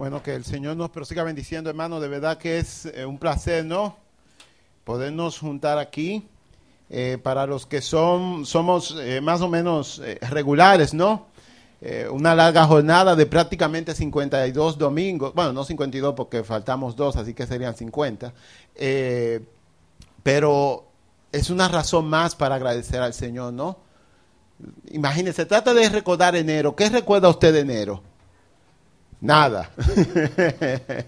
Bueno, que el Señor nos prosiga bendiciendo, hermano. De verdad que es eh, un placer, ¿no? Podernos juntar aquí. Eh, para los que son, somos eh, más o menos regulares, ¿no? una larga jornada de prácticamente 52 domingos. Bueno, no 52 porque faltamos dos, así que serían 50. pero es una razón más para agradecer al Señor, ¿no? Imagínense, trata de recordar enero. ¿Qué recuerda usted de enero? Nada.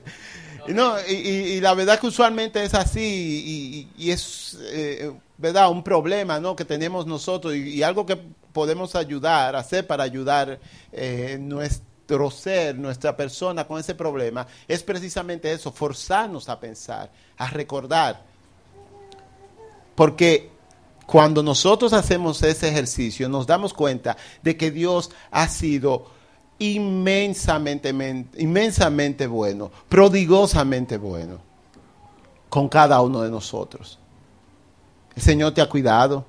no, y, la verdad que usualmente es así y, es, eh, ¿verdad? Un problema, ¿no? Que tenemos nosotros y, algo que podemos ayudar, hacer para ayudar eh, nuestro ser, nuestra persona con ese problema, es precisamente eso, forzarnos a pensar, a recordar. Porque cuando nosotros hacemos ese ejercicio, nos damos cuenta de que Dios ha sido inmensamente, inmensamente bueno, prodigosamente bueno con cada uno de nosotros. El Señor te ha cuidado.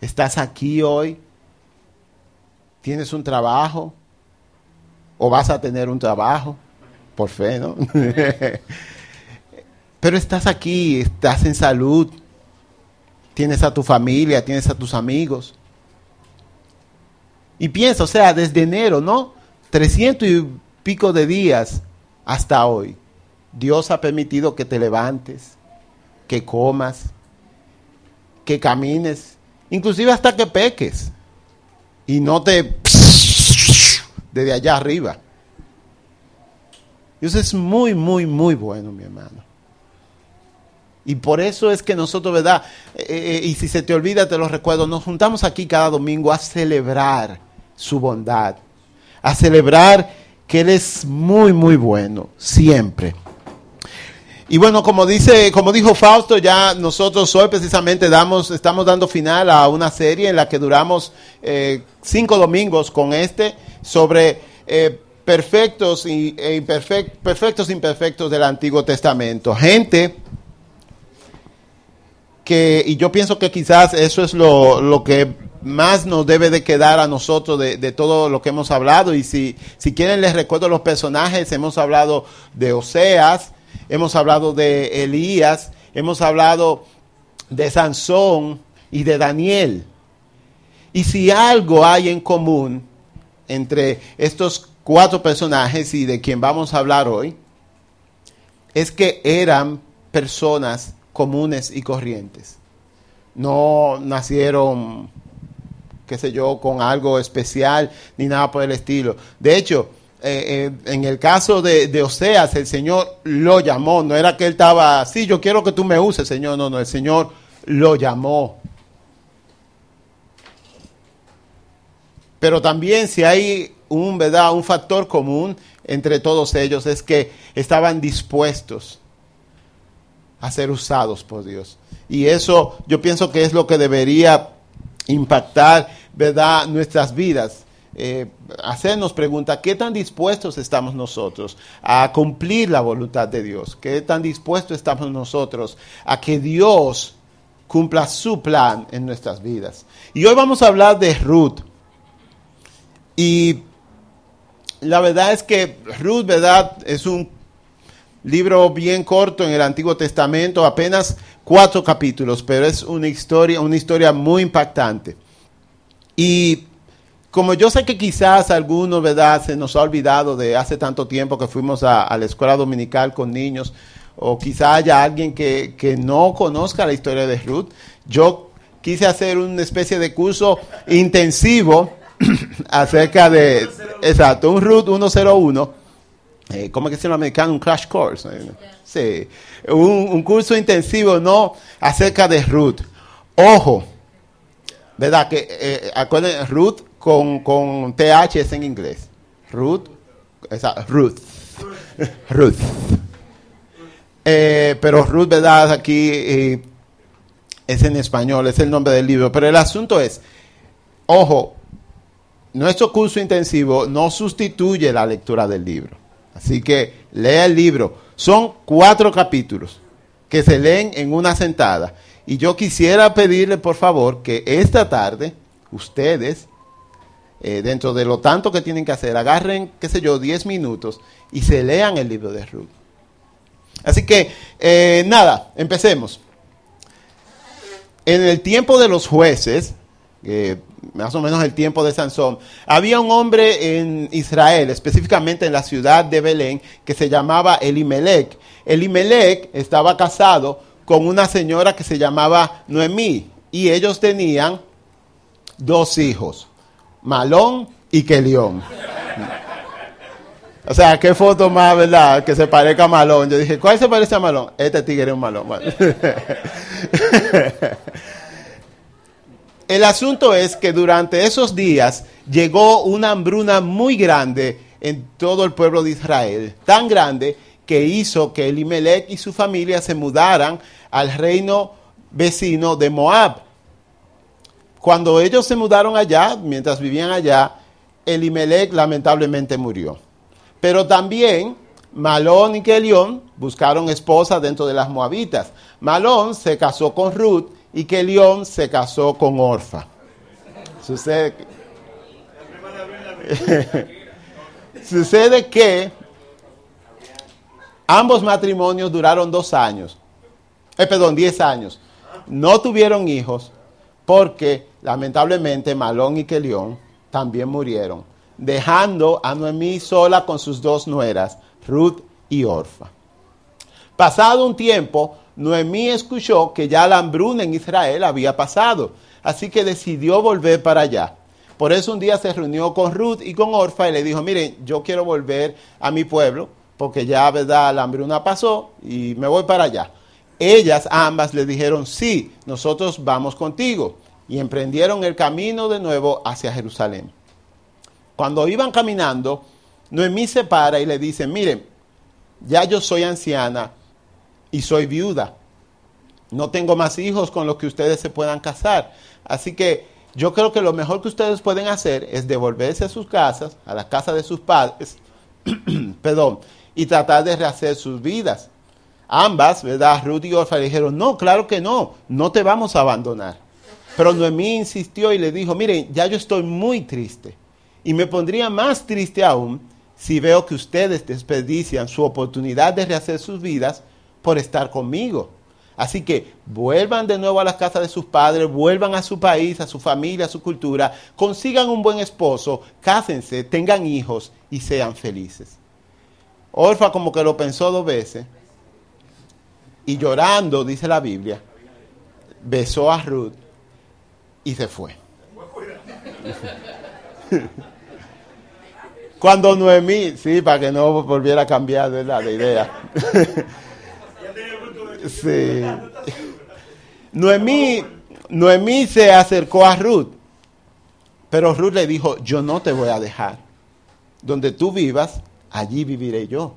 Estás aquí hoy. Tienes un trabajo. O vas a tener un trabajo. Por fe, ¿no? Pero estás aquí, estás en salud. Tienes a tu familia, tienes a tus amigos. Y piensa, o sea, desde enero, ¿no? 300 y pico de días hasta hoy, Dios ha permitido que te levantes, que comas, que camines, inclusive hasta que peques y no te desde allá arriba. Dios es muy, muy, muy bueno, mi hermano. Y por eso es que nosotros, ¿verdad? Eh, eh, y si se te olvida, te lo recuerdo, nos juntamos aquí cada domingo a celebrar su bondad, a celebrar que Él es muy, muy bueno, siempre. Y bueno, como dice, como dijo Fausto, ya nosotros hoy precisamente damos, estamos dando final a una serie en la que duramos eh, cinco domingos con este sobre eh, perfectos y e perfectos imperfectos del Antiguo Testamento. Gente que, y yo pienso que quizás eso es lo, lo que más nos debe de quedar a nosotros de, todo lo que hemos hablado. Y si, si quieren les recuerdo los personajes, hemos hablado de Oseas, hemos hablado de Elías, hemos hablado de Sansón y de Daniel. Y si algo hay en común entre estos cuatro personajes y de quien vamos a hablar hoy, es que eran personas comunes y corrientes. No nacieron qué sé yo, con algo especial, ni nada por el estilo. De hecho, eh, eh, en el caso de, Oseas, el Señor lo llamó, no era que él estaba, sí, yo quiero que tú me uses, Señor, no, no, el Señor lo llamó. Pero también si hay un, ¿verdad? un factor común entre todos ellos es que estaban dispuestos a ser usados por Dios. Y eso yo pienso que es lo que debería impactar, ¿verdad?, nuestras vidas. Eh, hacernos pregunta, ¿qué tan dispuestos estamos nosotros a cumplir la voluntad de Dios? ¿Qué tan dispuestos estamos nosotros a que Dios cumpla su plan en nuestras vidas? Y hoy vamos a hablar de Ruth. Y la verdad es que Ruth, ¿verdad? Es un libro bien corto en el Antiguo Testamento, apenas cuatro capítulos, pero es una historia, una historia muy impactante. Y como yo sé que quizás algunos, se nos ha olvidado de hace tanto tiempo que fuimos a, la escuela dominical con niños, o quizá haya alguien que, que no conozca la historia de Ruth, yo quise hacer una especie de curso intensivo acerca de, exacto, un Ruth 101 eh, ¿cómo que se llama americano? Un crash course. Sí, un, curso intensivo, ¿no? Acerca de Ruth. Ojo, ¿verdad? Que, eh, acuérdense, Ruth con, con TH es en inglés. Ruth, esa, Ruth. Ruth. Eh, pero Ruth, ¿verdad? Aquí eh, es en español, es el nombre del libro. Pero el asunto es, ojo, nuestro curso intensivo no sustituye la lectura del libro. Así que lea el libro. Son cuatro capítulos que se leen en una sentada. Y yo quisiera pedirle, por favor, que esta tarde ustedes eh, dentro de lo tanto que tienen que hacer, agarren, qué sé yo, 10 minutos y se lean el libro de Ruth. Así que, eh, nada, empecemos. En el tiempo de los jueces, más o menos el tiempo de Sansón, había un hombre en Israel, específicamente en la ciudad de Belén, que se llamaba Elimelech. Elimelech estaba casado con una señora que se llamaba Noemí y ellos tenían dos hijos, Malón y Kelión. O sea, qué foto más, ¿verdad? Que se parezca a Malón. Yo dije, ¿cuál se parece a Malón? Este tigre es un Malón. El asunto es que durante esos días llegó una hambruna muy grande en todo el pueblo de Israel, tan grande que hizo que Elimelech y su familia se mudaran al reino vecino de Moab. Cuando ellos se mudaron allá, mientras vivían allá, Elimelech lamentablemente murió. Pero también Malón y Kelión buscaron esposa dentro de las moabitas. Malón se casó con Ruth y que León se casó con Orfa. Sucede que, sucede que ambos matrimonios duraron dos años, eh, perdón, diez años. No tuvieron hijos porque lamentablemente Malón y Kelión también murieron, dejando a Noemí sola con sus dos nueras, Ruth y Orfa. Pasado un tiempo, Noemí escuchó que ya la hambruna en Israel había pasado, así que decidió volver para allá. Por eso un día se reunió con Ruth y con Orfa y le dijo, miren, yo quiero volver a mi pueblo porque ya, verdad, la hambruna pasó y me voy para allá. Ellas ambas le dijeron, sí, nosotros vamos contigo. Y emprendieron el camino de nuevo hacia Jerusalén. Cuando iban caminando, Noemí se para y le dice, miren, ya yo soy anciana y soy viuda. No tengo más hijos con los que ustedes se puedan casar. Así que yo creo que lo mejor que ustedes pueden hacer es devolverse a sus casas, a la casa de sus padres, perdón, y tratar de rehacer sus vidas. Ambas, ¿verdad? Ruth y Orfa dijeron, no, claro que no, no te vamos a abandonar. Pero Noemí insistió y le dijo, miren, ya yo estoy muy triste. Y me pondría más triste aún si veo que ustedes desperdician su oportunidad de rehacer sus vidas por estar conmigo. Así que vuelvan de nuevo a las casas de sus padres, vuelvan a su país, a su familia, a su cultura, consigan un buen esposo, cásense, tengan hijos y sean felices. Orfa como que lo pensó dos veces y llorando, dice la Biblia, besó a Ruth y se fue. Cuando Noemí, sí, para que no volviera a cambiar de la idea. Sí. Noemí, Noemí se acercó a Ruth, pero Ruth le dijo, yo no te voy a dejar. Donde tú vivas, allí viviré yo.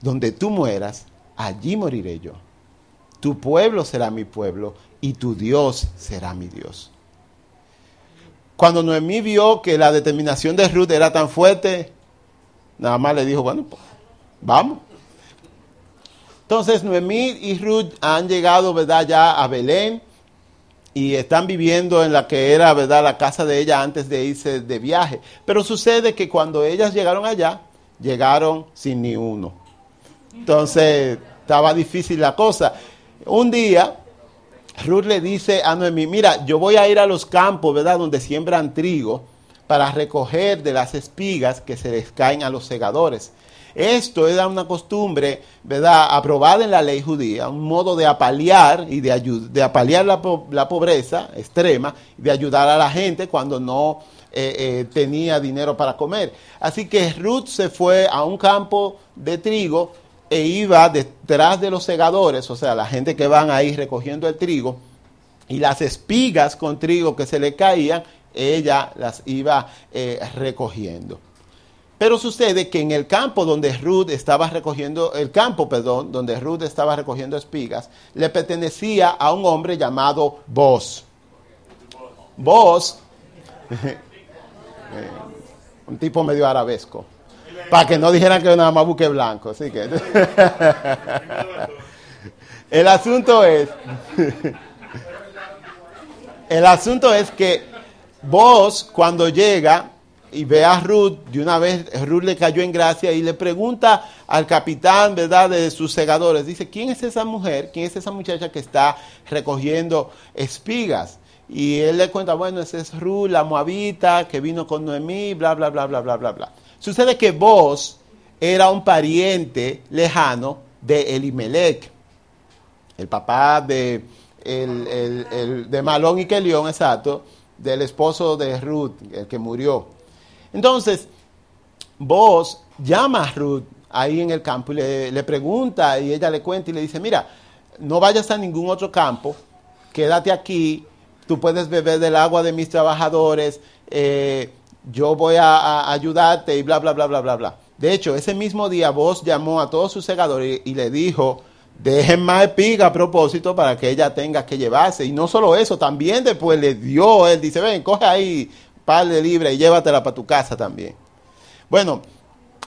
Donde tú mueras, allí moriré yo. Tu pueblo será mi pueblo y tu Dios será mi Dios. Cuando Noemí vio que la determinación de Ruth era tan fuerte, nada más le dijo, bueno, pues, vamos. Entonces Noemí y Ruth han llegado, ¿verdad? Ya a Belén y están viviendo en la que era, ¿verdad? La casa de ella antes de irse de viaje. Pero sucede que cuando ellas llegaron allá, llegaron sin ni uno. Entonces estaba difícil la cosa. Un día, Ruth le dice a Noemí, mira, yo voy a ir a los campos, ¿verdad? Donde siembran trigo para recoger de las espigas que se les caen a los segadores. Esto era una costumbre, ¿verdad?, aprobada en la ley judía, un modo de apalear y de, de la, pobreza extrema, de ayudar a la gente cuando no eh, eh, tenía dinero para comer. Así que Ruth se fue a un campo de trigo e iba detrás de los segadores, o sea, la gente que van ahí recogiendo el trigo, y las espigas con trigo que se le caían, ella las iba eh, recogiendo. Pero sucede que en el campo donde Ruth estaba recogiendo, el campo, perdón, donde Ruth estaba recogiendo espigas, le pertenecía a un hombre llamado Boz. Boz, eh, un tipo medio arabesco, para que no dijeran que era nada más buque blanco. Así que, el asunto es, el asunto es que Boz cuando llega y ve a Ruth, de una vez Ruth le cayó en gracia y le pregunta al capitán, ¿verdad?, de sus segadores, dice, ¿quién es esa mujer? ¿Quién es esa muchacha que está recogiendo espigas? Y él le cuenta, bueno, esa es Ruth, la moabita, que vino con Noemí, bla, bla, bla, bla, bla, bla, bla. Sucede que vos era un pariente lejano de Elimelech, el papá de, de Malón y Kelión, exacto, del esposo de Ruth, el que murió. Entonces, vos llama a Ruth ahí en el campo y le, pregunta y ella le cuenta y le dice, mira, no vayas a ningún otro campo, quédate aquí, tú puedes beber del agua de mis trabajadores, eh, yo voy a, ayudarte y bla, bla, bla, bla, bla, bla. De hecho, ese mismo día vos llamó a todos sus segadores y, le dijo, dejen más espiga a propósito para que ella tenga que llevarse. Y no solo eso, también después le dio, él dice, ven, coge ahí par de libre y llévatela para tu casa también. Bueno,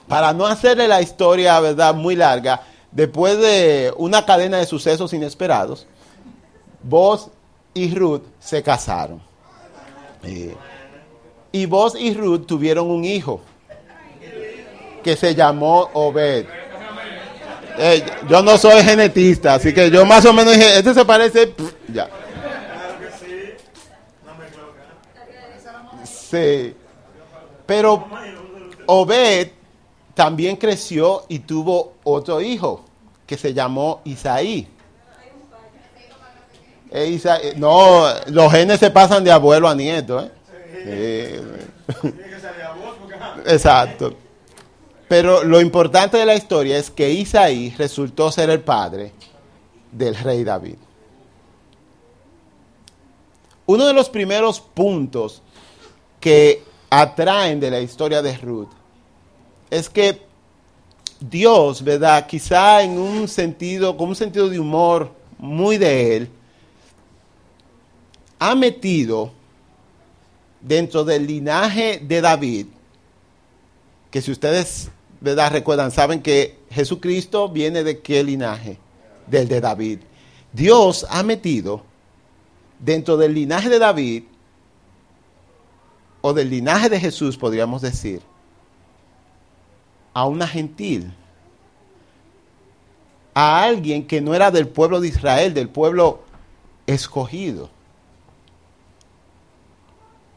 para no hacerle la historia, ¿verdad?, muy larga, después de una cadena de sucesos inesperados, vos y Ruth se casaron. y vos y Ruth tuvieron un hijo que se llamó Obed. Eh, yo no soy genetista, así que yo más o menos dije, este se parece, ya. Sí. Pero Obed también creció y tuvo otro hijo que se llamó Isaí. E eh, no, los genes se pasan de abuelo a nieto. ¿eh? Exacto. Pero lo importante de la historia es que Isaí resultó ser el padre del rey David. Uno de los primeros puntos que atraen de la historia de Ruth es que Dios, ¿verdad? Quizá en un sentido, con un sentido de humor muy de él, ha metido dentro del linaje de David, que si ustedes, ¿verdad? Recuerdan, saben que Jesucristo viene de qué linaje? Del de David. Dios ha metido dentro del linaje de David o del linaje de Jesús, podríamos decir, a una gentil, a alguien que no era del pueblo de Israel, del pueblo escogido.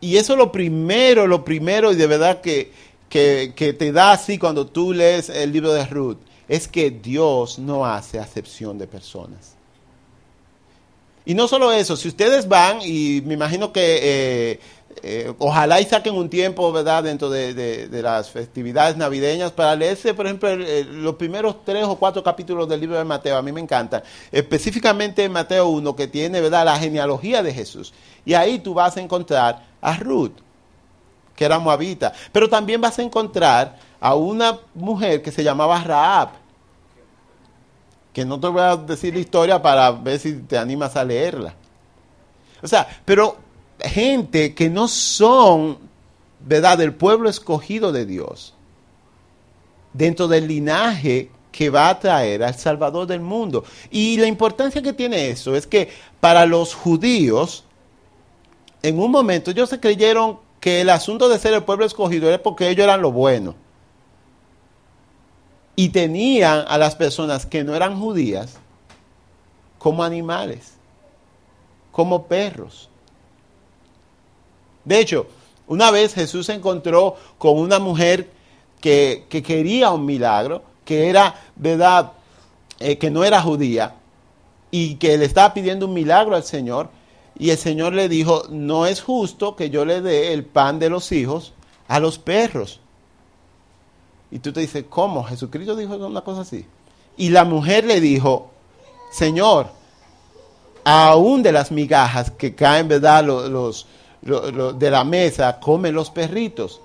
Y eso es lo primero, lo primero, y de verdad que, que, te da así cuando tú lees el libro de Ruth, es que Dios no hace acepción de personas. Y no solo eso, si ustedes van, y me imagino que eh, eh, ojalá y saquen un tiempo, ¿verdad?, dentro de, las festividades navideñas para leerse, por ejemplo, los primeros tres o cuatro capítulos del libro de Mateo. A mí me encantan. Específicamente en Mateo 1, que tiene, ¿verdad?, la genealogía de Jesús. Y ahí tú vas a encontrar a Ruth, que era moabita. Pero también vas a encontrar a una mujer que se llamaba Raab. Que no te voy a decir la historia para ver si te animas a leerla. O sea, pero gente que no son, ¿verdad?, del pueblo escogido de Dios, dentro del linaje que va a traer al Salvador del mundo. Y la importancia que tiene eso es que para los judíos, en un momento ellos se creyeron que el asunto de ser el pueblo escogido era porque ellos eran lo bueno. Y tenían a las personas que no eran judías como animales, como perros. De hecho, una vez Jesús se encontró con una mujer que, quería un milagro, que era, ¿verdad?, eh, que no era judía y que le estaba pidiendo un milagro al Señor. Y el Señor le dijo, no es justo que yo le dé el pan de los hijos a los perros. Y tú te dices, ¿cómo? Jesucristo dijo una cosa así. Y la mujer le dijo, Señor, aún de las migajas que caen, ¿verdad? los, de la mesa comen los perritos.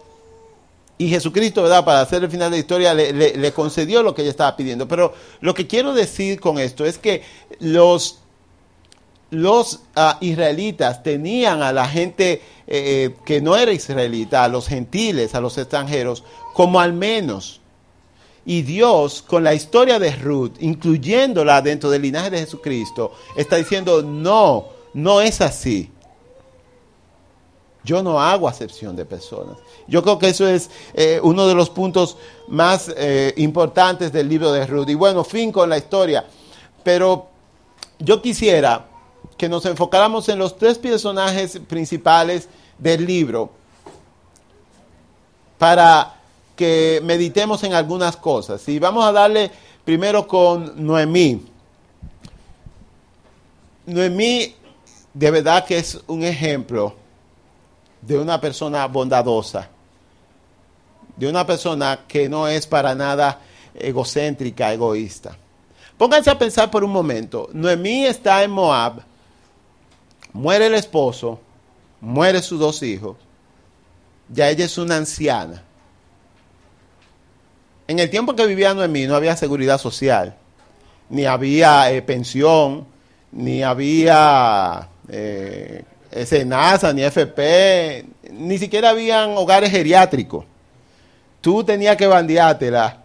Y Jesucristo, ¿verdad? Para hacer el final de la historia, le, concedió lo que ella estaba pidiendo. Pero lo que quiero decir con esto es que los, los ah, israelitas tenían a la gente eh, eh, que no era israelita, a los gentiles, a los extranjeros, como al menos. Y Dios, con la historia de Ruth, incluyéndola dentro del linaje de Jesucristo, está diciendo, no, no es así. Yo no hago acepción de personas. Yo creo que eso es eh, uno de los puntos más eh, importantes del libro de Ruth. Y bueno, fin con la historia. Pero yo quisiera que nos enfocáramos en los tres personajes principales del libro para que meditemos en algunas cosas. Y vamos a darle primero con Noemí. Noemí de verdad que es un ejemplo de una persona bondadosa, de una persona que no es para nada egocéntrica, egoísta. Pónganse a pensar por un momento. Noemí está en Moab, muere el esposo, muere sus dos hijos, ya ella es una anciana. En el tiempo que vivía Noemí no había seguridad social, ni había eh, pensión, ni había eh, NASA, ni FP, ni siquiera habían hogares geriátricos. Tú tenías que bandeártela.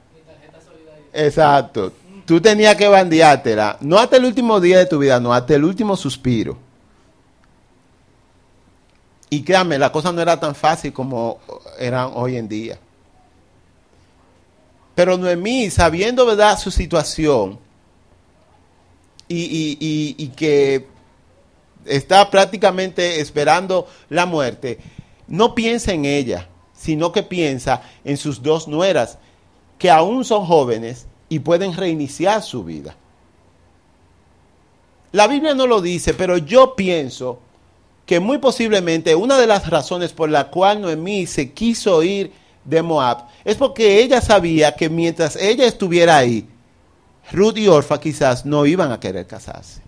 Exacto. Tú tenías que bandeártela. No hasta el último día de tu vida, no, hasta el último suspiro. Y créanme, la cosa no era tan fácil como eran hoy en día. Pero Noemí, sabiendo verdad su situación y, que está prácticamente esperando la muerte, no piensa en ella, sino que piensa en sus dos nueras, que aún son jóvenes y pueden reiniciar su vida. La Biblia no lo dice, pero yo pienso que muy posiblemente una de las razones por la cual Noemí se quiso ir de Moab es porque ella sabía que mientras ella estuviera ahí, Ruth y Orfa quizás no iban a querer casarse.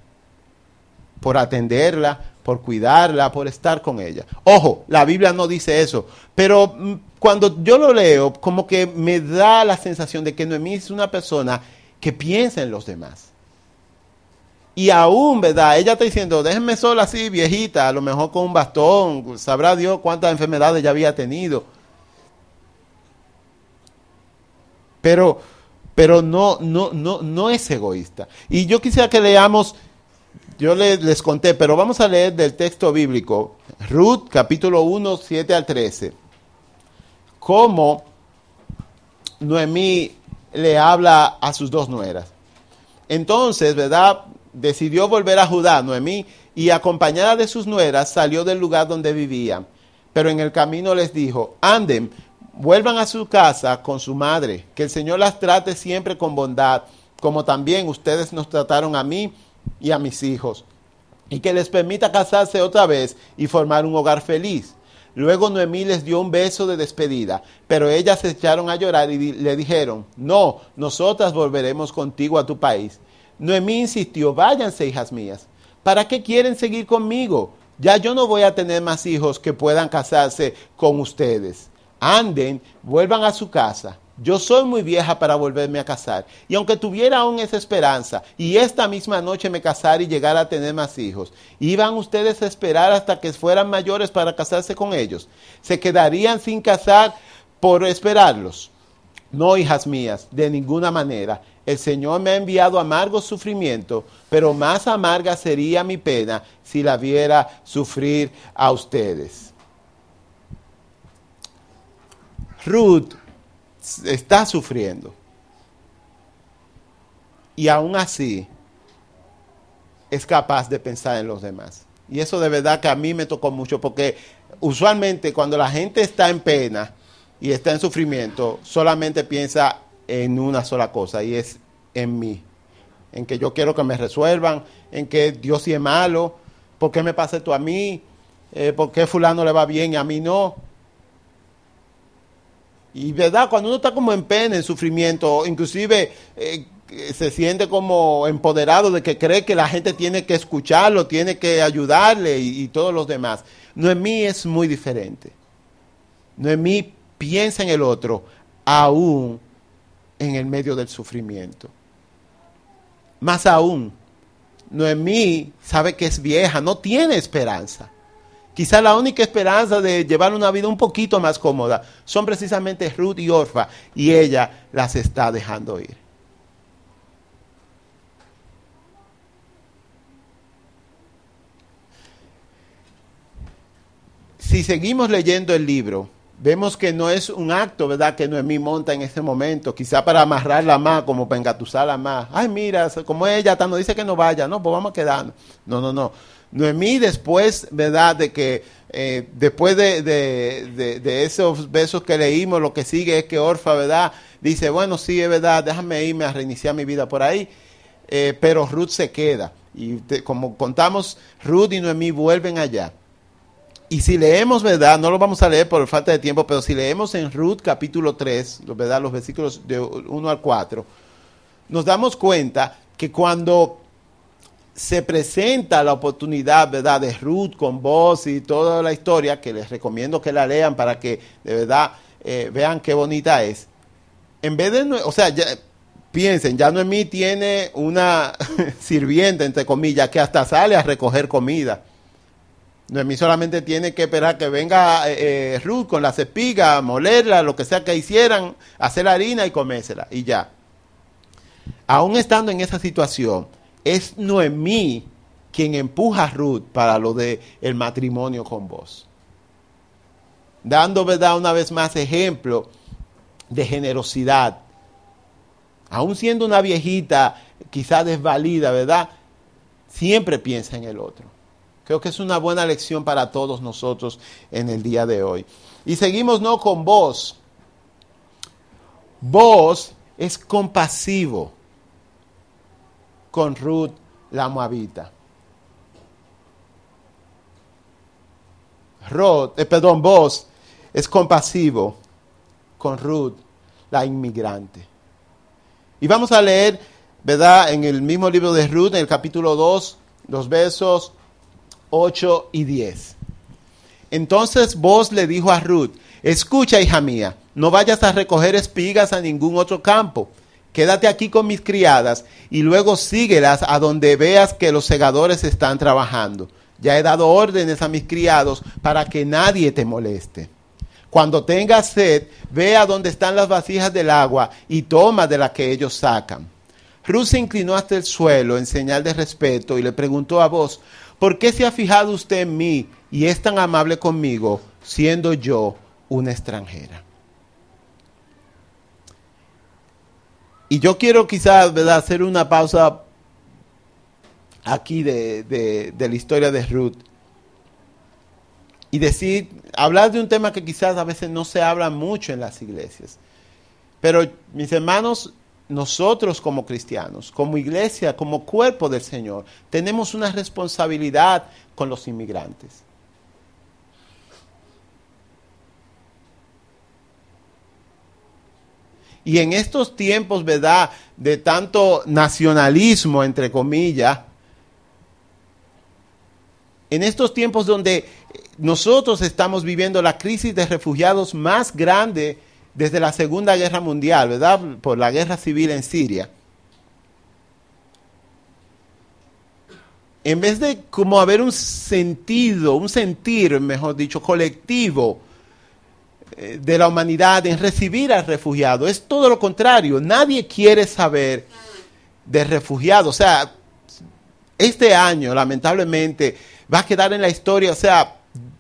Por atenderla, por cuidarla, por estar con ella. Ojo, la Biblia no dice eso, pero mm, cuando yo lo leo, como que me da la sensación de que Noemí es una persona que piensa en los demás. Y aún, ¿verdad? Ella está diciendo, déjenme sola así, viejita, a lo mejor con un bastón, sabrá Dios cuántas enfermedades ya había tenido pero, pero no, no, no, no es egoísta. Y yo quisiera que leamos, yo les, conté, pero vamos a leer del texto bíblico, Ruth capítulo 1, 7 al 13, cómo Noemí le habla a sus dos nueras. Entonces, ¿verdad? Decidió volver a Judá, Noemí, y acompañada de sus nueras salió del lugar donde vivían. Pero en el camino les dijo, anden, vuelvan a su casa con su madre, que el Señor las trate siempre con bondad, como también ustedes nos trataron a mí y a mis hijos, y que les permita casarse otra vez y formar un hogar feliz. Luego Noemí les dio un beso de despedida, pero ellas se echaron a llorar y le dijeron, no, nosotras volveremos contigo a tu país. Noemí insistió, váyanse, hijas mías, ¿para qué quieren seguir conmigo? Ya yo no voy a tener más hijos que puedan casarse con ustedes anden, vuelvan a su casa. Yo soy muy vieja para volverme a casar. Y aunque tuviera aún esa esperanza, y esta misma noche me casara y llegara a tener más hijos, ¿iban ustedes a esperar hasta que fueran mayores para casarse con ellos? ¿Se quedarían sin casar por esperarlos? No, hijas mías, de ninguna manera. El Señor me ha enviado amargo sufrimiento, pero más amarga sería mi pena si la viera sufrir a ustedes. Ruth está sufriendo. Y aún así es capaz de pensar en los demás. Y eso de verdad que a mí me tocó mucho porque usualmente cuando la gente está en pena y está en sufrimiento, solamente piensa en una sola cosa y es en mí. En que yo quiero que me resuelvan, en que Dios sí es malo, ¿por qué me pasa esto a mí? Eh, ¿Por qué fulano le va bien y a mí no? Y verdad, cuando uno está como en pena, en sufrimiento, inclusive eh, se siente como empoderado de que cree que la gente tiene que escucharlo, tiene que ayudarle y, y todos los demás. Noemí es muy diferente. Noemí piensa en el otro, aún en el medio del sufrimiento. Más aún, Noemí sabe que es vieja, no tiene esperanza. Quizá la única esperanza de llevar una vida un poquito más cómoda son precisamente Ruth y Orfa y ella las está dejando ir. Si seguimos leyendo el libro, vemos que no es un acto, ¿verdad?, que Noemí monta en ese momento, quizá para amarrarla más, como para engatusarla más. Ay, mira, como ella no dice que no vaya, no, pues vamos quedando. No, no, no. Noemí después, ¿verdad?, de que eh, después de, de, esos besos que leímos, lo que sigue es que Orfa, ¿verdad?, dice, bueno, sí, es verdad, déjame irme a reiniciar mi vida por ahí, eh, pero Ruth se queda. Y como contamos, Ruth y Noemí vuelven allá. Y si leemos, ¿verdad? No lo vamos a leer por falta de tiempo, pero si leemos en Ruth capítulo 3, ¿verdad? Los versículos de 1 al 4, nos damos cuenta que cuando se presenta la oportunidad, ¿verdad? De Ruth con voz y toda la historia, que les recomiendo que la lean para que de verdad eh, vean qué bonita es. En vez de, o sea, ya, piensen, ya Noemí tiene una sirvienta, entre comillas, que hasta sale a recoger comida Noemí solamente tiene que esperar que venga eh, eh, Ruth con la cepiga, molerla, lo que sea que hicieran, hacer harina y comérsela, y ya. Aún estando en esa situación, es Noemí quien empuja a Ruth para lo de el matrimonio con vos. Dando, ¿verdad? Una vez más ejemplo de generosidad. Aún siendo una viejita, quizá desvalida, ¿verdad? Siempre piensa en el otro. Creo que es una buena lección para todos nosotros en el día de hoy. Y seguimos no con vos. Vos es compasivo con Ruth la Moabita. Ruth, eh, perdón, vos es compasivo con Ruth la inmigrante. Y vamos a leer, ¿verdad? En el mismo libro de Ruth, en el capítulo 2, los versos 8 y 10. Entonces vos le dijo a Ruth, escucha hija mía, no vayas a recoger espigas a ningún otro campo, quédate aquí con mis criadas y luego síguelas a donde veas que los segadores están trabajando. Ya he dado órdenes a mis criados para que nadie te moleste. Cuando tengas sed, ve a donde están las vasijas del agua y toma de la que ellos sacan. Ruth se inclinó hasta el suelo en señal de respeto y le preguntó a vos, ¿Por qué se ha fijado usted en mí y es tan amable conmigo, siendo yo una extranjera? Y yo quiero quizás hacer una pausa aquí de, de, la historia de Ruth y decir, hablar de un tema que quizás a veces no se habla mucho en las iglesias. Pero mis hermanos, nosotros como cristianos, como iglesia, como cuerpo del Señor, tenemos una responsabilidad con los inmigrantes. Y en estos tiempos, ¿verdad?, de tanto nacionalismo, entre comillas, en estos tiempos donde nosotros estamos viviendo la crisis de refugiados más grande desde la Segunda Guerra Mundial, ¿verdad? Por la guerra civil en Siria. En vez de como haber un sentido, un sentir, mejor dicho, colectivo de la humanidad en recibir al refugiado, es todo lo contrario. Nadie quiere saber de refugiados. O sea, este año, lamentablemente, va a quedar en la historia, o sea,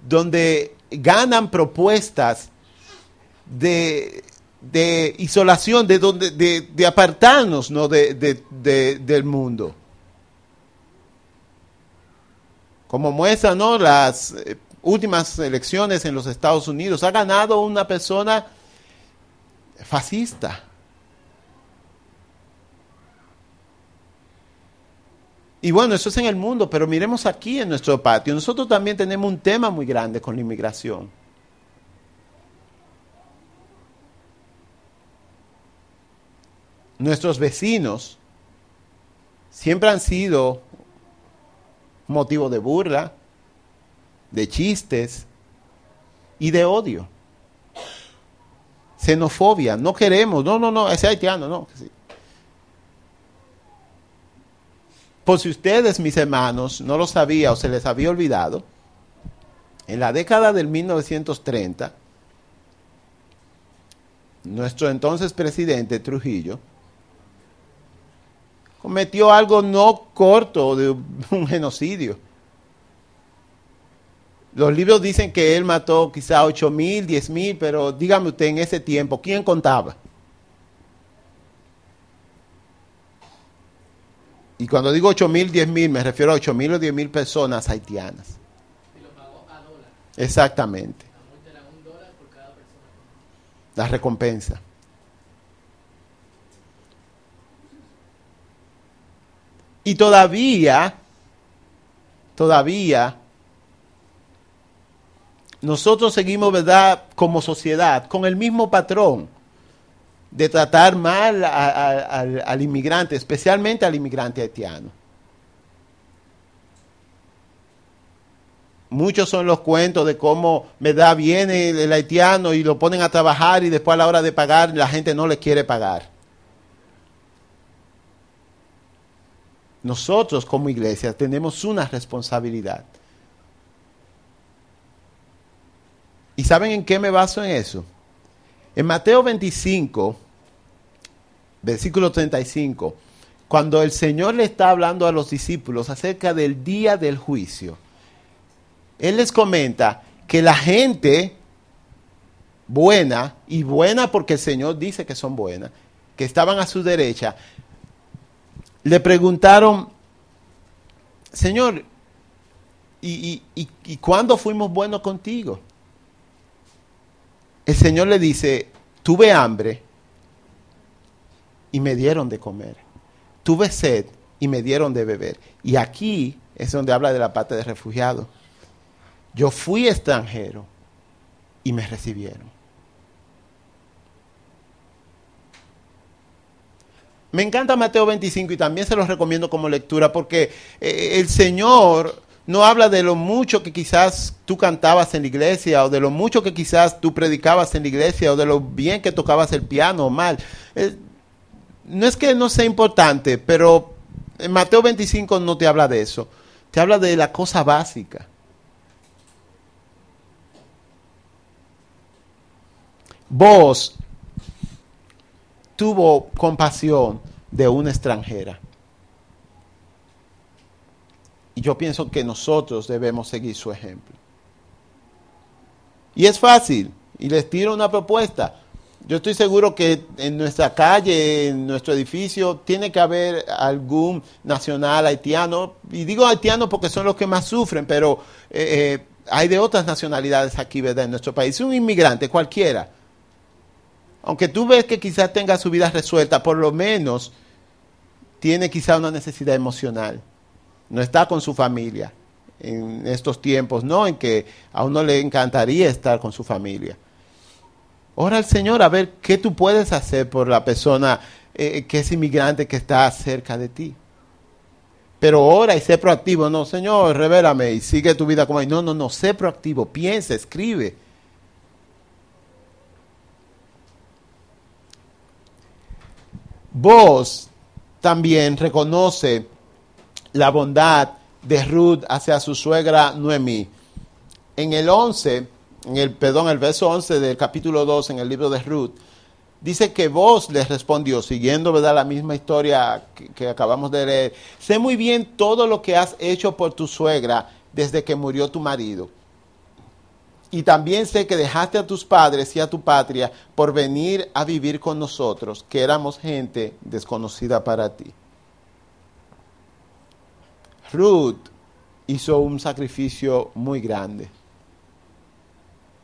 donde ganan propuestas de, isolación, de, donde, de, apartarnos ¿no? del mundo. Como muestra ¿no? las eh, últimas elecciones en los Estados Unidos, ha ganado una persona fascista. Y bueno, eso es en el mundo, pero miremos aquí en nuestro patio. Nosotros también tenemos un tema muy grande con la inmigración. nuestros vecinos siempre han sido motivo de burla, de chistes y de odio. Xenofobia, no queremos, no, no, no, ese haitiano, no. Por si ustedes, mis hermanos, no lo sabían o se les había olvidado, en la década del 1930, nuestro entonces presidente Trujillo cometió algo no corto de un genocidio. Los libros dicen que él mató quizá 8 mil, 10 mil, pero dígame usted en ese tiempo, ¿quién contaba? Y cuando digo 8 mil, 10 mil, me refiero a 8 mil o 10 mil personas haitianas. Y lo pagó a dólar. Exactamente. La un dólar por cada persona. La recompensa. Y todavía, todavía, nosotros seguimos, ¿verdad?, como sociedad, con el mismo patrón de tratar mal al, inmigrante, especialmente al inmigrante haitiano. Muchos son los cuentos de cómo, ¿verdad?, viene el haitiano y lo ponen a trabajar y después a la hora de pagar la gente no le quiere pagar. Nosotros como iglesia tenemos una responsabilidad. ¿Y saben en qué me baso en eso? En Mateo 25, versículo 35, cuando el Señor le está hablando a los discípulos acerca del día del juicio, Él les comenta que la gente buena, y buena porque el Señor dice que son buenas, que estaban a su derecha, le preguntaron, Señor, ¿y, y, cuándo fuimos buenos contigo? El Señor le dice, tuve hambre y me dieron de comer. Tuve sed y me dieron de beber. Y aquí es donde habla de la parte de refugiado. Yo fui extranjero y me recibieron. Me encanta Mateo 25 y también se los recomiendo como lectura porque eh, el Señor no habla de lo mucho que quizás tú cantabas en la iglesia o de lo mucho que quizás tú predicabas en la iglesia o de lo bien que tocabas el piano o mal. Eh, no es que no sea importante, pero en Mateo 25 no te habla de eso. Te habla de la cosa básica. Vos tuvo compasión de una extranjera. Y yo pienso que nosotros debemos seguir su ejemplo. Y es fácil. Y les tiro una propuesta. Yo estoy seguro que en nuestra calle, en nuestro edificio, tiene que haber algún nacional haitiano. Y digo haitiano porque son los que más sufren, pero eh, eh, hay de otras nacionalidades aquí, ¿verdad? En nuestro país. Un inmigrante, cualquiera. Aunque tú ves que quizás tenga su vida resuelta, por lo menos tiene quizás una necesidad emocional. No está con su familia en estos tiempos, no en que a uno le encantaría estar con su familia. Ora al Señor a ver qué tú puedes hacer por la persona eh, que es inmigrante que está cerca de ti. Pero ora y sé proactivo. No, Señor, revélame y sigue tu vida como hay. No, no, no, sé proactivo. Piensa, escribe. Vos también reconoce la bondad de Ruth hacia su suegra Noemí. En el 11, en el, perdón, el verso 11 del capítulo 2 en el libro de Ruth, dice que vos les respondió, siguiendo la misma historia que, que acabamos de leer, sé muy bien todo lo que has hecho por tu suegra desde que murió tu marido. Y también sé que dejaste a tus padres y a tu patria por venir a vivir con nosotros, que éramos gente desconocida para ti. Ruth hizo un sacrificio muy grande.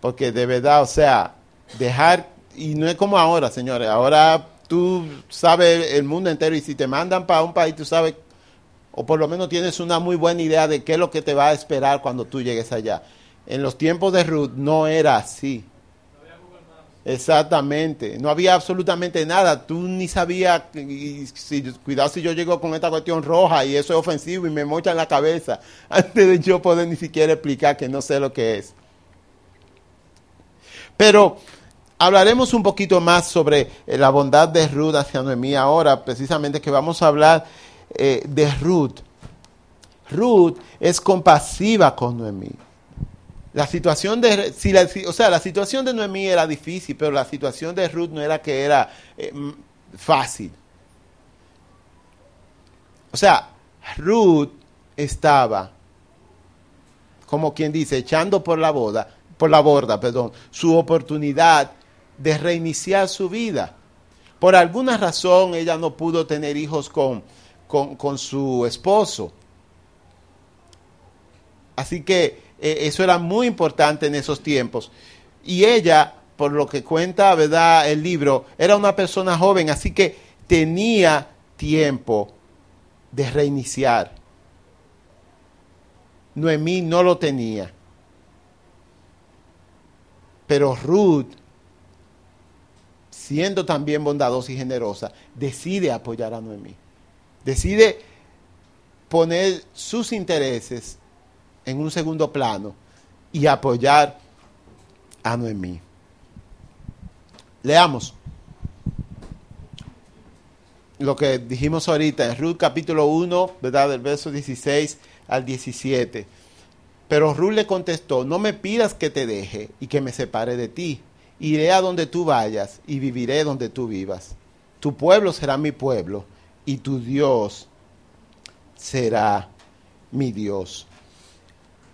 Porque de verdad, o sea, dejar, y no es como ahora, señores, ahora tú sabes el mundo entero y si te mandan para un país, tú sabes, o por lo menos tienes una muy buena idea de qué es lo que te va a esperar cuando tú llegues allá. En los tiempos de Ruth no era así. Exactamente, no había absolutamente nada, tú ni sabías, si, cuidado si yo llego con esta cuestión roja y eso es ofensivo y me mocha en la cabeza, antes de yo poder ni siquiera explicar que no sé lo que es. Pero hablaremos un poquito más sobre eh, la bondad de Ruth hacia Noemí ahora, precisamente que vamos a hablar eh, de Ruth. Ruth es compasiva con Noemí. La situación de, si la, o sea, la situación de Noemí era difícil, pero la situación de Ruth no era que era eh, fácil. O sea, Ruth estaba como quien dice, echando por la boda, por la borda, perdón, su oportunidad de reiniciar su vida. Por alguna razón ella no pudo tener hijos con, con, con su esposo. Así que eh, eso era muy importante en esos tiempos. Y ella, por lo que cuenta, ¿verdad? El libro, era una persona joven, así que tenía tiempo de reiniciar. Noemí no lo tenía. Pero Ruth, siendo también bondadosa y generosa, decide apoyar a Noemí. Decide poner sus intereses en un segundo plano y apoyar a Noemí. Leamos lo que dijimos ahorita en Ruth capítulo 1, ¿verdad? Del verso 16 al 17. Pero Ruth le contestó, no me pidas que te deje y que me separe de ti. Iré a donde tú vayas y viviré donde tú vivas. Tu pueblo será mi pueblo y tu Dios será mi Dios.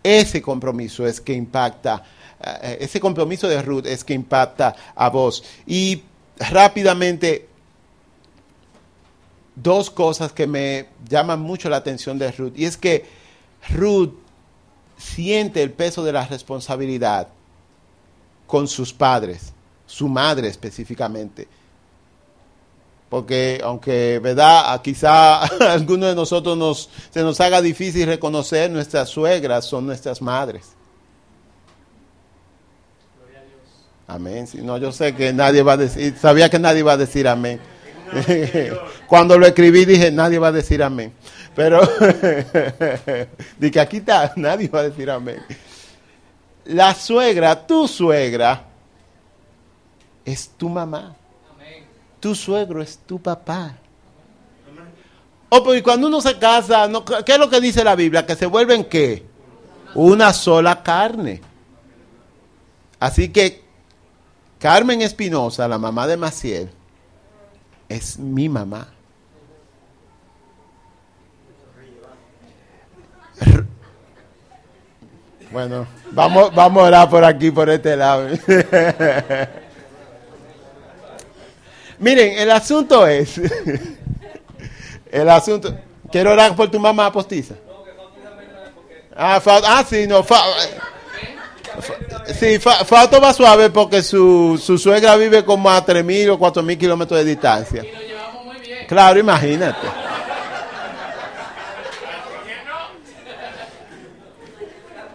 Ese compromiso es que impacta, eh, ese compromiso de Ruth es que impacta a vos. Y rápidamente, dos cosas que me llaman mucho la atención de Ruth. Y es que Ruth siente el peso de la responsabilidad con sus padres, su madre específicamente. Porque aunque, ¿verdad? Quizá a algunos de nosotros nos, se nos haga difícil reconocer nuestras suegras son nuestras madres. Amén. Si no, yo sé que nadie va a decir, sabía que nadie va a decir amén. Cuando lo escribí dije, nadie va a decir amén. Pero, de que aquí está, nadie va a decir amén. La suegra, tu suegra, es tu mamá. Tu suegro es tu papá. Oh, pues cuando uno se casa, no, ¿qué es lo que dice la Biblia? Que se vuelven qué? Una sola carne. Así que Carmen Espinosa, la mamá de Maciel, es mi mamá. Bueno, vamos, vamos a orar por aquí, por este lado. Miren, el asunto es, el asunto, quiero orar por tu mamá postiza. Ah, ah sí, no, fa, sí, Fausto va suave porque su, su suegra vive como a 3.000 o 4.000 kilómetros de distancia. Y lo llevamos muy bien. Claro, imagínate.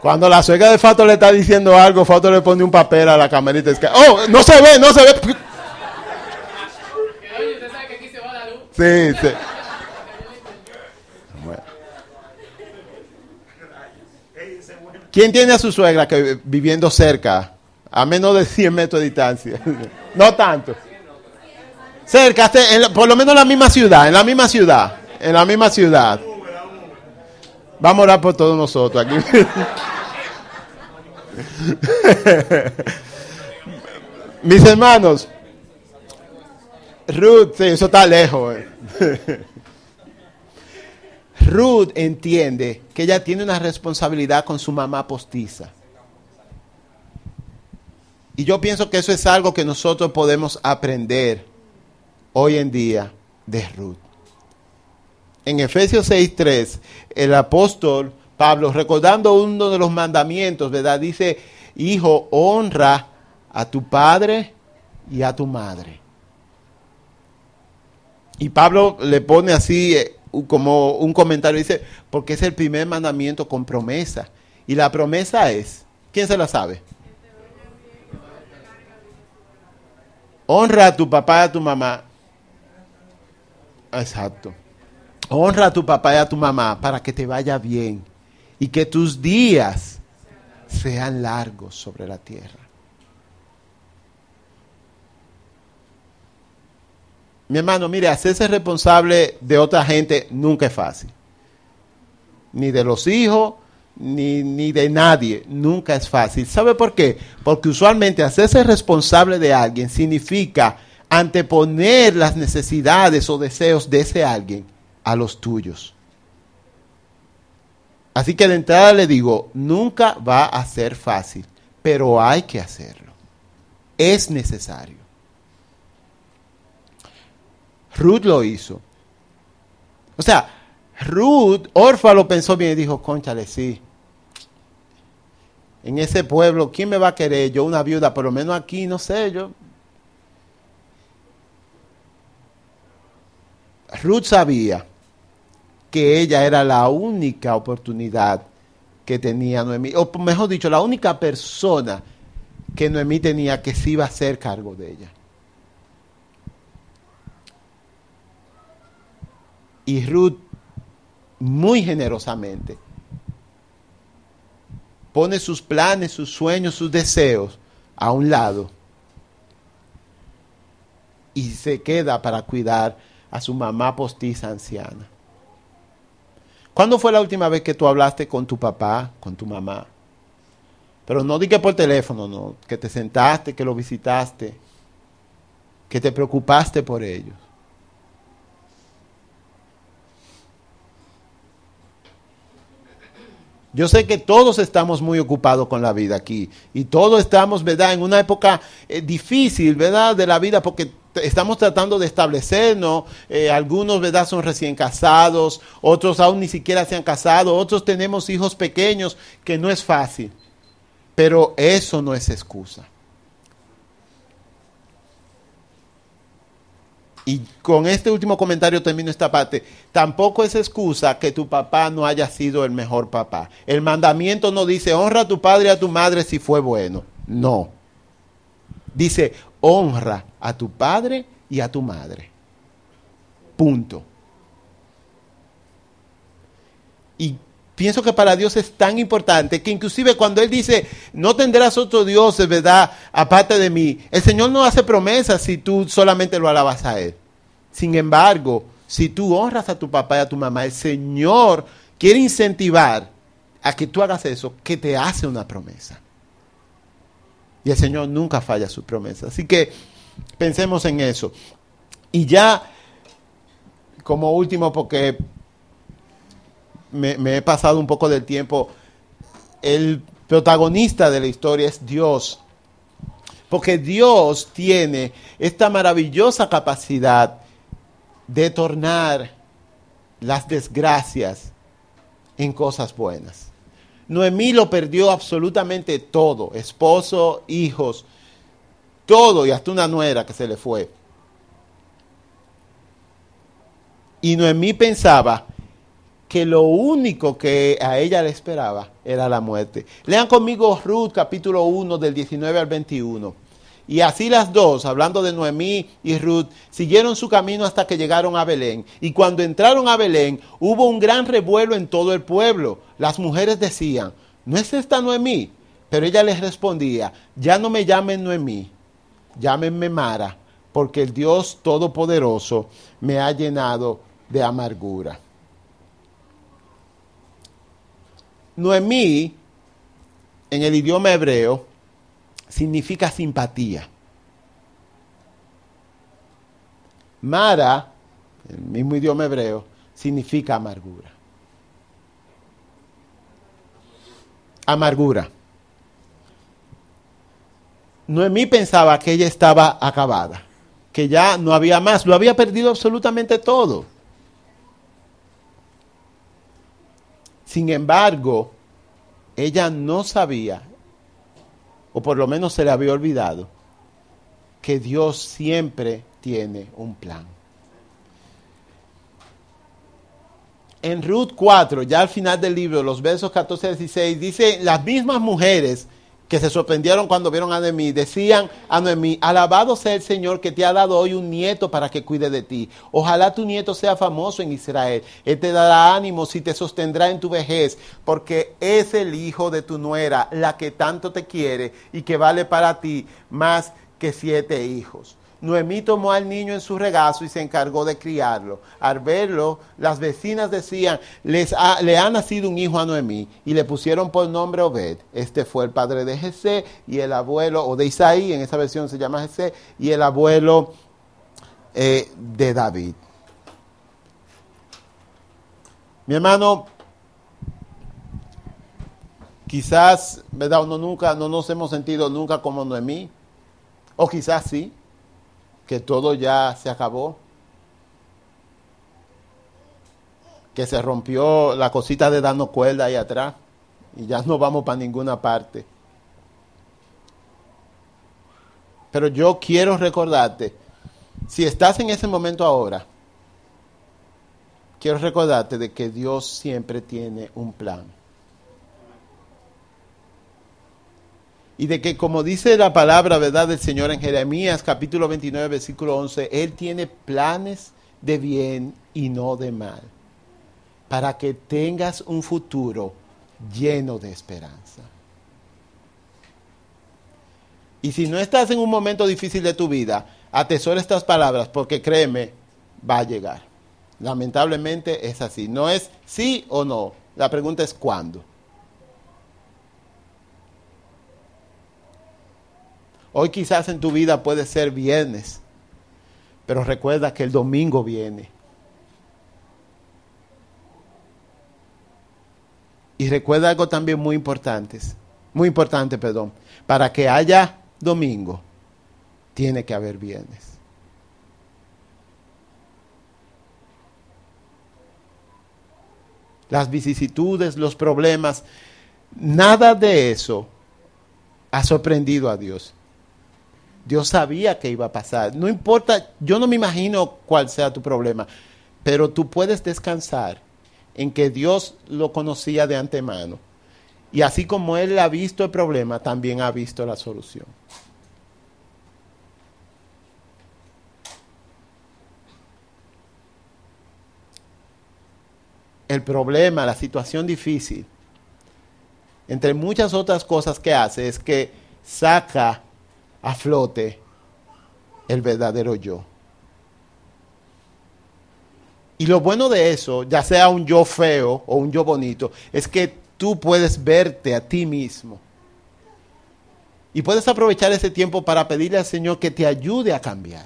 Cuando la suegra de Fato le está diciendo algo, Fato le pone un papel a la camarita. Oh, no se ve, no se ve. Que, oye, usted sabe que aquí se va la luz. Sí. ¿Quién tiene a su suegra que viviendo cerca, a menos de 100 metros de distancia? No tanto. Cerca, por lo menos en la misma ciudad, en la misma ciudad, en la misma ciudad. Vamos a orar por todos nosotros aquí. Mis hermanos, Ruth, eso está lejos. eh. Ruth entiende que ella tiene una responsabilidad con su mamá postiza. Y yo pienso que eso es algo que nosotros podemos aprender hoy en día de Ruth. En Efesios 6:3, el apóstol Pablo, recordando uno de los mandamientos, ¿verdad? Dice, hijo, honra a tu padre y a tu madre. Y Pablo le pone así eh, como un comentario, dice, porque es el primer mandamiento con promesa. Y la promesa es, ¿quién se la sabe? Honra a tu papá y a tu mamá. Exacto. Honra a tu papá y a tu mamá para que te vaya bien y que tus días sean largos sobre la tierra. Mi hermano, mire, hacerse responsable de otra gente nunca es fácil. Ni de los hijos, ni, ni de nadie. Nunca es fácil. ¿Sabe por qué? Porque usualmente hacerse responsable de alguien significa anteponer las necesidades o deseos de ese alguien a los tuyos. Así que de entrada le digo, nunca va a ser fácil, pero hay que hacerlo. Es necesario. Ruth lo hizo. O sea, Ruth, Orfa lo pensó bien y dijo, conchale, sí. En ese pueblo, ¿quién me va a querer? Yo una viuda, por lo menos aquí, no sé, yo. Ruth sabía que ella era la única oportunidad que tenía Noemí, o mejor dicho, la única persona que Noemí tenía que se iba a hacer cargo de ella. Y Ruth, muy generosamente, pone sus planes, sus sueños, sus deseos a un lado y se queda para cuidar a su mamá postiza anciana. ¿Cuándo fue la última vez que tú hablaste con tu papá, con tu mamá? Pero no di que por teléfono, no, que te sentaste, que lo visitaste, que te preocupaste por ellos. Yo sé que todos estamos muy ocupados con la vida aquí y todos estamos, ¿verdad?, en una época eh, difícil, ¿verdad?, de la vida porque estamos tratando de establecernos, eh, algunos, ¿verdad?, son recién casados, otros aún ni siquiera se han casado, otros tenemos hijos pequeños, que no es fácil, pero eso no es excusa. Y con este último comentario termino esta parte. Tampoco es excusa que tu papá no haya sido el mejor papá. El mandamiento no dice honra a tu padre y a tu madre si fue bueno. No. Dice honra a tu padre y a tu madre. Punto. Y pienso que para Dios es tan importante que inclusive cuando Él dice, no tendrás otro Dios, de verdad, aparte de mí, el Señor no hace promesas si tú solamente lo alabas a Él. Sin embargo, si tú honras a tu papá y a tu mamá, el Señor quiere incentivar a que tú hagas eso, que te hace una promesa. Y el Señor nunca falla su promesa. Así que pensemos en eso. Y ya, como último, porque me, he pasado un poco del tiempo, el protagonista de la historia es Dios. Porque Dios tiene esta maravillosa capacidad de tornar las desgracias en cosas buenas. Noemí lo perdió absolutamente todo, esposo, hijos, todo y hasta una nuera que se le fue. Y Noemí pensaba que lo único que a ella le esperaba era la muerte. Lean conmigo Ruth capítulo 1 del 19 al 21. Y así las dos, hablando de Noemí y Ruth, siguieron su camino hasta que llegaron a Belén. Y cuando entraron a Belén, hubo un gran revuelo en todo el pueblo. Las mujeres decían, ¿no es esta Noemí? Pero ella les respondía, ya no me llamen Noemí, llámenme Mara, porque el Dios Todopoderoso me ha llenado de amargura. Noemí, en el idioma hebreo, significa simpatía. Mara, el mismo idioma hebreo, significa amargura. Amargura. Noemí pensaba que ella estaba acabada, que ya no había más, lo había perdido absolutamente todo. Sin embargo, ella no sabía o por lo menos se le había olvidado, que Dios siempre tiene un plan. En Ruth 4, ya al final del libro, los versos 14 y 16, dice, las mismas mujeres que se sorprendieron cuando vieron a Noemí, decían a Noemí, alabado sea el Señor que te ha dado hoy un nieto para que cuide de ti. Ojalá tu nieto sea famoso en Israel. Él te dará ánimo y te sostendrá en tu vejez, porque es el hijo de tu nuera, la que tanto te quiere y que vale para ti más que siete hijos. Noemí tomó al niño en su regazo y se encargó de criarlo. Al verlo, las vecinas decían, Les le ha nacido un hijo a Noemí y le pusieron por nombre Obed. Este fue el padre de Jesé y el abuelo, o de Isaí, en esa versión se llama Jesé, y el abuelo eh, de David. Mi hermano, Quizás, ¿verdad? No, nunca, no nos hemos sentido nunca como Noemí. O quizás sí, que todo ya se acabó. Que se rompió la cosita de darnos cuerda ahí atrás. Y ya no vamos para ninguna parte. Pero yo quiero recordarte, si estás en ese momento ahora, quiero recordarte de que Dios siempre tiene un plan. Y de que como dice la palabra, ¿verdad?, del Señor en Jeremías capítulo 29, versículo 11, Él tiene planes de bien y no de mal, para que tengas un futuro lleno de esperanza. Y si no estás en un momento difícil de tu vida, atesora estas palabras porque créeme, va a llegar. Lamentablemente es así. No es sí o no. La pregunta es cuándo. Hoy quizás en tu vida puede ser viernes, pero recuerda que el domingo viene. Y recuerda algo también muy importante, muy importante, perdón, para que haya domingo, tiene que haber viernes. Las vicisitudes, los problemas, nada de eso ha sorprendido a Dios. Dios sabía que iba a pasar. No importa, yo no me imagino cuál sea tu problema, pero tú puedes descansar en que Dios lo conocía de antemano. Y así como Él ha visto el problema, también ha visto la solución. El problema, la situación difícil, entre muchas otras cosas que hace, es que saca a flote el verdadero yo. Y lo bueno de eso, ya sea un yo feo o un yo bonito, es que tú puedes verte a ti mismo. Y puedes aprovechar ese tiempo para pedirle al Señor que te ayude a cambiar.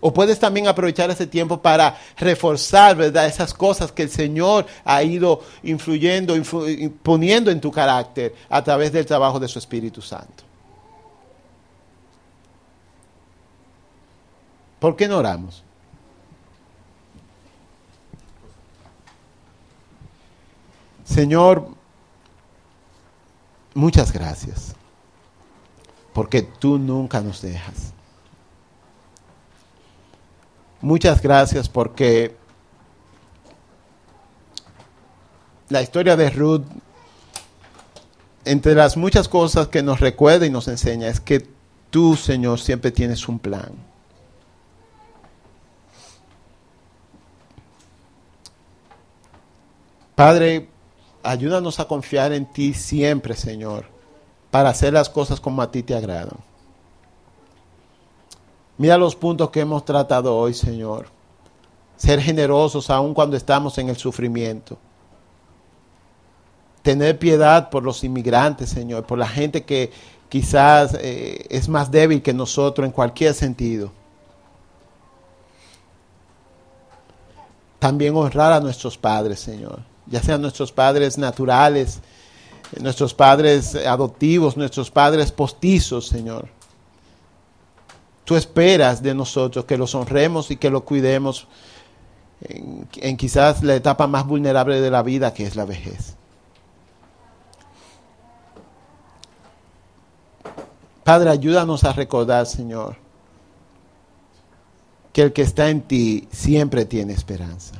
O puedes también aprovechar ese tiempo para reforzar, ¿verdad? Esas cosas que el Señor ha ido influyendo, poniendo en tu carácter a través del trabajo de su Espíritu Santo. ¿Por qué no oramos? Señor, muchas gracias, porque tú nunca nos dejas. Muchas gracias porque la historia de Ruth, entre las muchas cosas que nos recuerda y nos enseña, es que tú, Señor, siempre tienes un plan. Padre, ayúdanos a confiar en ti siempre, Señor, para hacer las cosas como a ti te agradan. Mira los puntos que hemos tratado hoy, Señor. Ser generosos aun cuando estamos en el sufrimiento. Tener piedad por los inmigrantes, Señor, por la gente que quizás eh, es más débil que nosotros en cualquier sentido. También honrar a nuestros padres, Señor ya sean nuestros padres naturales, nuestros padres adoptivos, nuestros padres postizos, Señor. Tú esperas de nosotros que los honremos y que los cuidemos en, en, quizás la etapa más vulnerable de la vida, que es la vejez. Padre, ayúdanos a recordar, Señor, que el que está en ti siempre tiene esperanza.